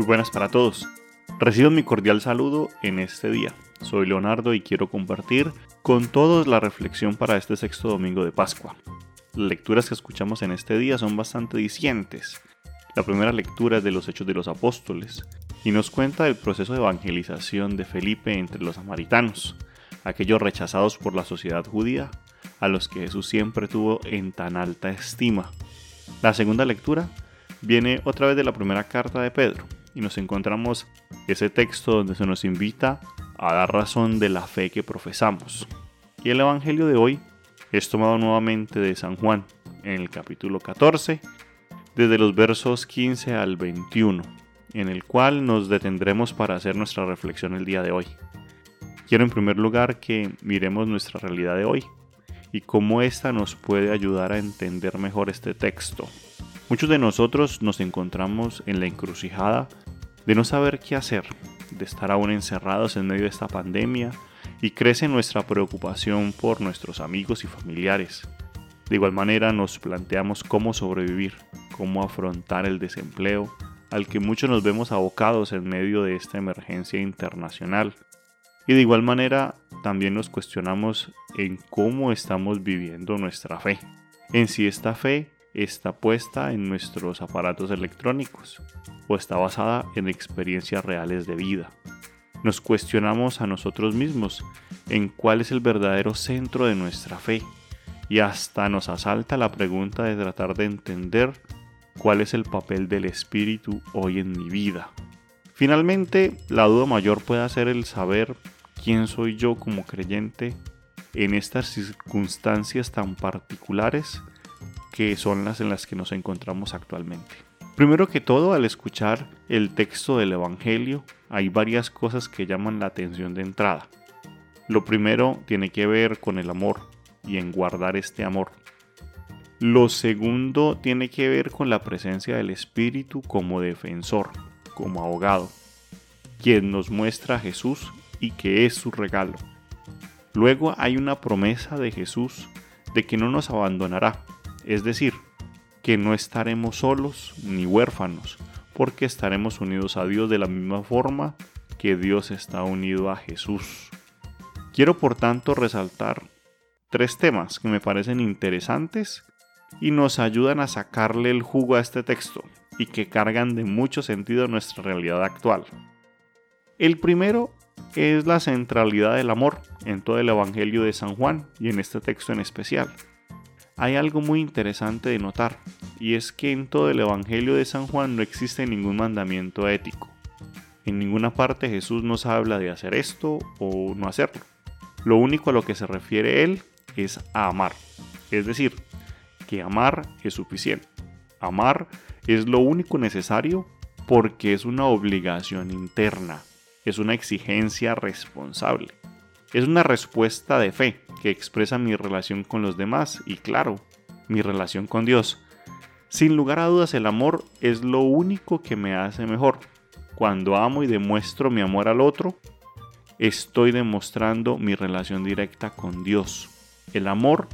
Muy buenas para todos. Recibo mi cordial saludo en este día. Soy Leonardo y quiero compartir con todos la reflexión para este sexto domingo de Pascua. Las lecturas que escuchamos en este día son bastante dicientes. La primera lectura es de los Hechos de los Apóstoles y nos cuenta del proceso de evangelización de Felipe entre los samaritanos, aquellos rechazados por la sociedad judía, a los que Jesús siempre tuvo en tan alta estima. La segunda lectura viene otra vez de la primera carta de Pedro y nos encontramos ese texto donde se nos invita a dar razón de la fe que profesamos. Y el Evangelio de hoy es tomado nuevamente de San Juan en el capítulo 14, desde los versos 15 al 21, en el cual nos detendremos para hacer nuestra reflexión el día de hoy. Quiero en primer lugar que miremos nuestra realidad de hoy y cómo ésta nos puede ayudar a entender mejor este texto. Muchos de nosotros nos encontramos en la encrucijada de no saber qué hacer, de estar aún encerrados en medio de esta pandemia y crece nuestra preocupación por nuestros amigos y familiares. De igual manera nos planteamos cómo sobrevivir, cómo afrontar el desempleo, al que muchos nos vemos abocados en medio de esta emergencia internacional. Y de igual manera también nos cuestionamos en cómo estamos viviendo nuestra fe, en si esta fe está puesta en nuestros aparatos electrónicos o está basada en experiencias reales de vida. Nos cuestionamos a nosotros mismos en cuál es el verdadero centro de nuestra fe y hasta nos asalta la pregunta de tratar de entender cuál es el papel del Espíritu hoy en mi vida. Finalmente, la duda mayor puede ser el saber quién soy yo como creyente en estas circunstancias tan particulares que son las en las que nos encontramos actualmente. Primero que todo, al escuchar el texto del Evangelio, hay varias cosas que llaman la atención de entrada. Lo primero tiene que ver con el amor y en guardar este amor. Lo segundo tiene que ver con la presencia del Espíritu como defensor, como abogado, quien nos muestra a Jesús y que es su regalo. Luego hay una promesa de Jesús de que no nos abandonará, es decir, que no estaremos solos ni huérfanos, porque estaremos unidos a Dios de la misma forma que Dios está unido a Jesús. Quiero por tanto resaltar tres temas que me parecen interesantes y nos ayudan a sacarle el jugo a este texto y que cargan de mucho sentido nuestra realidad actual. El primero es la centralidad del amor en todo el Evangelio de San Juan y en este texto en especial hay algo muy interesante de notar, y es que en todo el Evangelio de San Juan no existe ningún mandamiento ético. En ninguna parte Jesús nos habla de hacer esto o no hacerlo. Lo único a lo que se refiere él es a amar. Es decir, que amar es suficiente. Amar es lo único necesario porque es una obligación interna, es una exigencia responsable. Es una respuesta de fe que expresa mi relación con los demás y claro, mi relación con Dios. Sin lugar a dudas el amor es lo único que me hace mejor. Cuando amo y demuestro mi amor al otro, estoy demostrando mi relación directa con Dios. El amor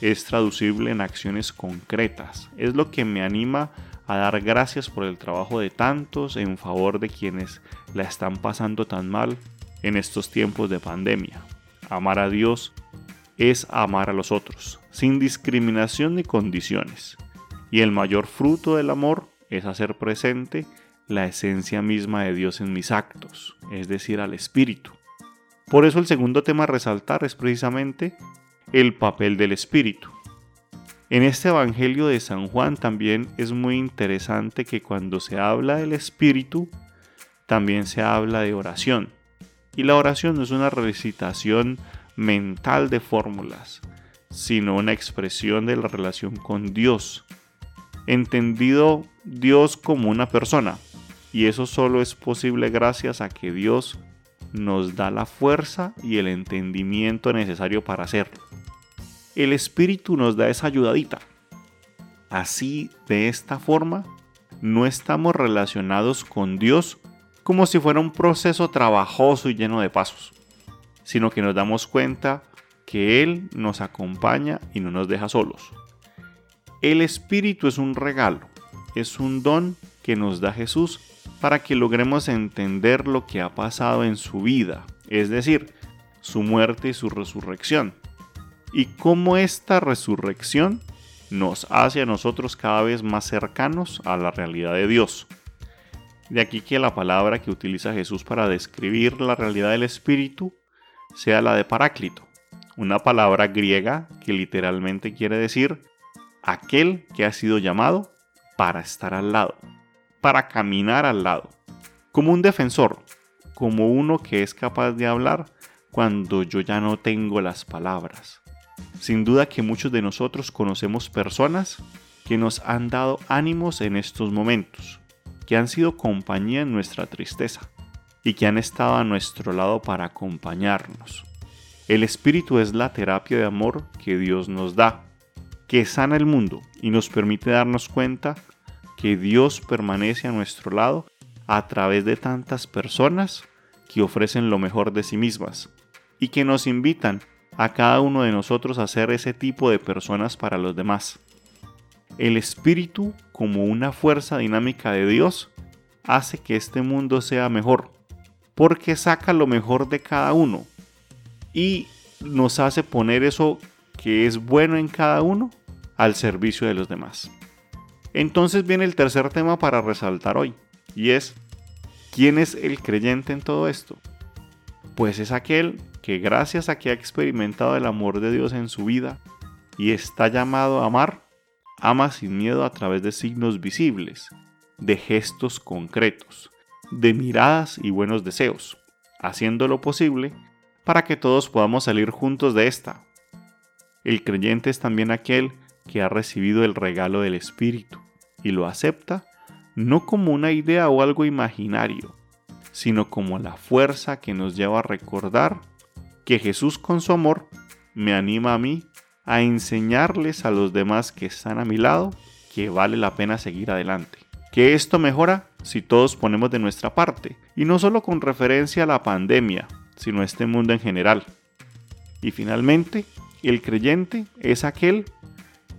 es traducible en acciones concretas. Es lo que me anima a dar gracias por el trabajo de tantos en favor de quienes la están pasando tan mal en estos tiempos de pandemia. Amar a Dios es amar a los otros, sin discriminación ni condiciones. Y el mayor fruto del amor es hacer presente la esencia misma de Dios en mis actos, es decir, al Espíritu. Por eso el segundo tema a resaltar es precisamente el papel del Espíritu. En este Evangelio de San Juan también es muy interesante que cuando se habla del Espíritu, también se habla de oración. Y la oración no es una recitación mental de fórmulas, sino una expresión de la relación con Dios. Entendido Dios como una persona. Y eso solo es posible gracias a que Dios nos da la fuerza y el entendimiento necesario para hacerlo. El Espíritu nos da esa ayudadita. Así, de esta forma, no estamos relacionados con Dios como si fuera un proceso trabajoso y lleno de pasos, sino que nos damos cuenta que Él nos acompaña y no nos deja solos. El Espíritu es un regalo, es un don que nos da Jesús para que logremos entender lo que ha pasado en su vida, es decir, su muerte y su resurrección, y cómo esta resurrección nos hace a nosotros cada vez más cercanos a la realidad de Dios. De aquí que la palabra que utiliza Jesús para describir la realidad del Espíritu sea la de Paráclito, una palabra griega que literalmente quiere decir aquel que ha sido llamado para estar al lado, para caminar al lado, como un defensor, como uno que es capaz de hablar cuando yo ya no tengo las palabras. Sin duda que muchos de nosotros conocemos personas que nos han dado ánimos en estos momentos, que han sido compañía en nuestra tristeza y que han estado a nuestro lado para acompañarnos. El Espíritu es la terapia de amor que Dios nos da, que sana el mundo y nos permite darnos cuenta que Dios permanece a nuestro lado a través de tantas personas que ofrecen lo mejor de sí mismas y que nos invitan a cada uno de nosotros a ser ese tipo de personas para los demás. El Espíritu, como una fuerza dinámica de Dios, hace que este mundo sea mejor, porque saca lo mejor de cada uno y nos hace poner eso que es bueno en cada uno al servicio de los demás. Entonces viene el tercer tema para resaltar hoy, y es, ¿quién es el creyente en todo esto? Pues es aquel que gracias a que ha experimentado el amor de Dios en su vida y está llamado a amar, ama sin miedo a través de signos visibles, de gestos concretos, de miradas y buenos deseos, haciendo lo posible para que todos podamos salir juntos de esta. El creyente es también aquel que ha recibido el regalo del Espíritu y lo acepta no como una idea o algo imaginario, sino como la fuerza que nos lleva a recordar que Jesús con su amor me anima a mí a enseñarles a los demás que están a mi lado que vale la pena seguir adelante. Que esto mejora si todos ponemos de nuestra parte, y no solo con referencia a la pandemia, sino a este mundo en general. Y finalmente, el creyente es aquel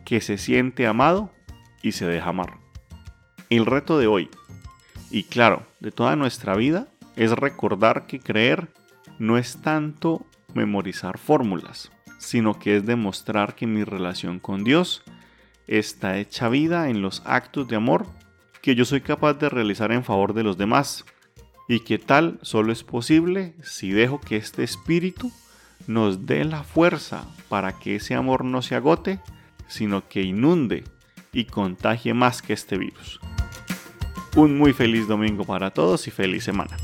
que se siente amado y se deja amar. El reto de hoy, y claro, de toda nuestra vida, es recordar que creer no es tanto memorizar fórmulas, sino que es demostrar que mi relación con Dios está hecha vida en los actos de amor que yo soy capaz de realizar en favor de los demás, y que tal solo es posible si dejo que este espíritu nos dé la fuerza para que ese amor no se agote, sino que inunde y contagie más que este virus. Un muy feliz domingo para todos y feliz semana.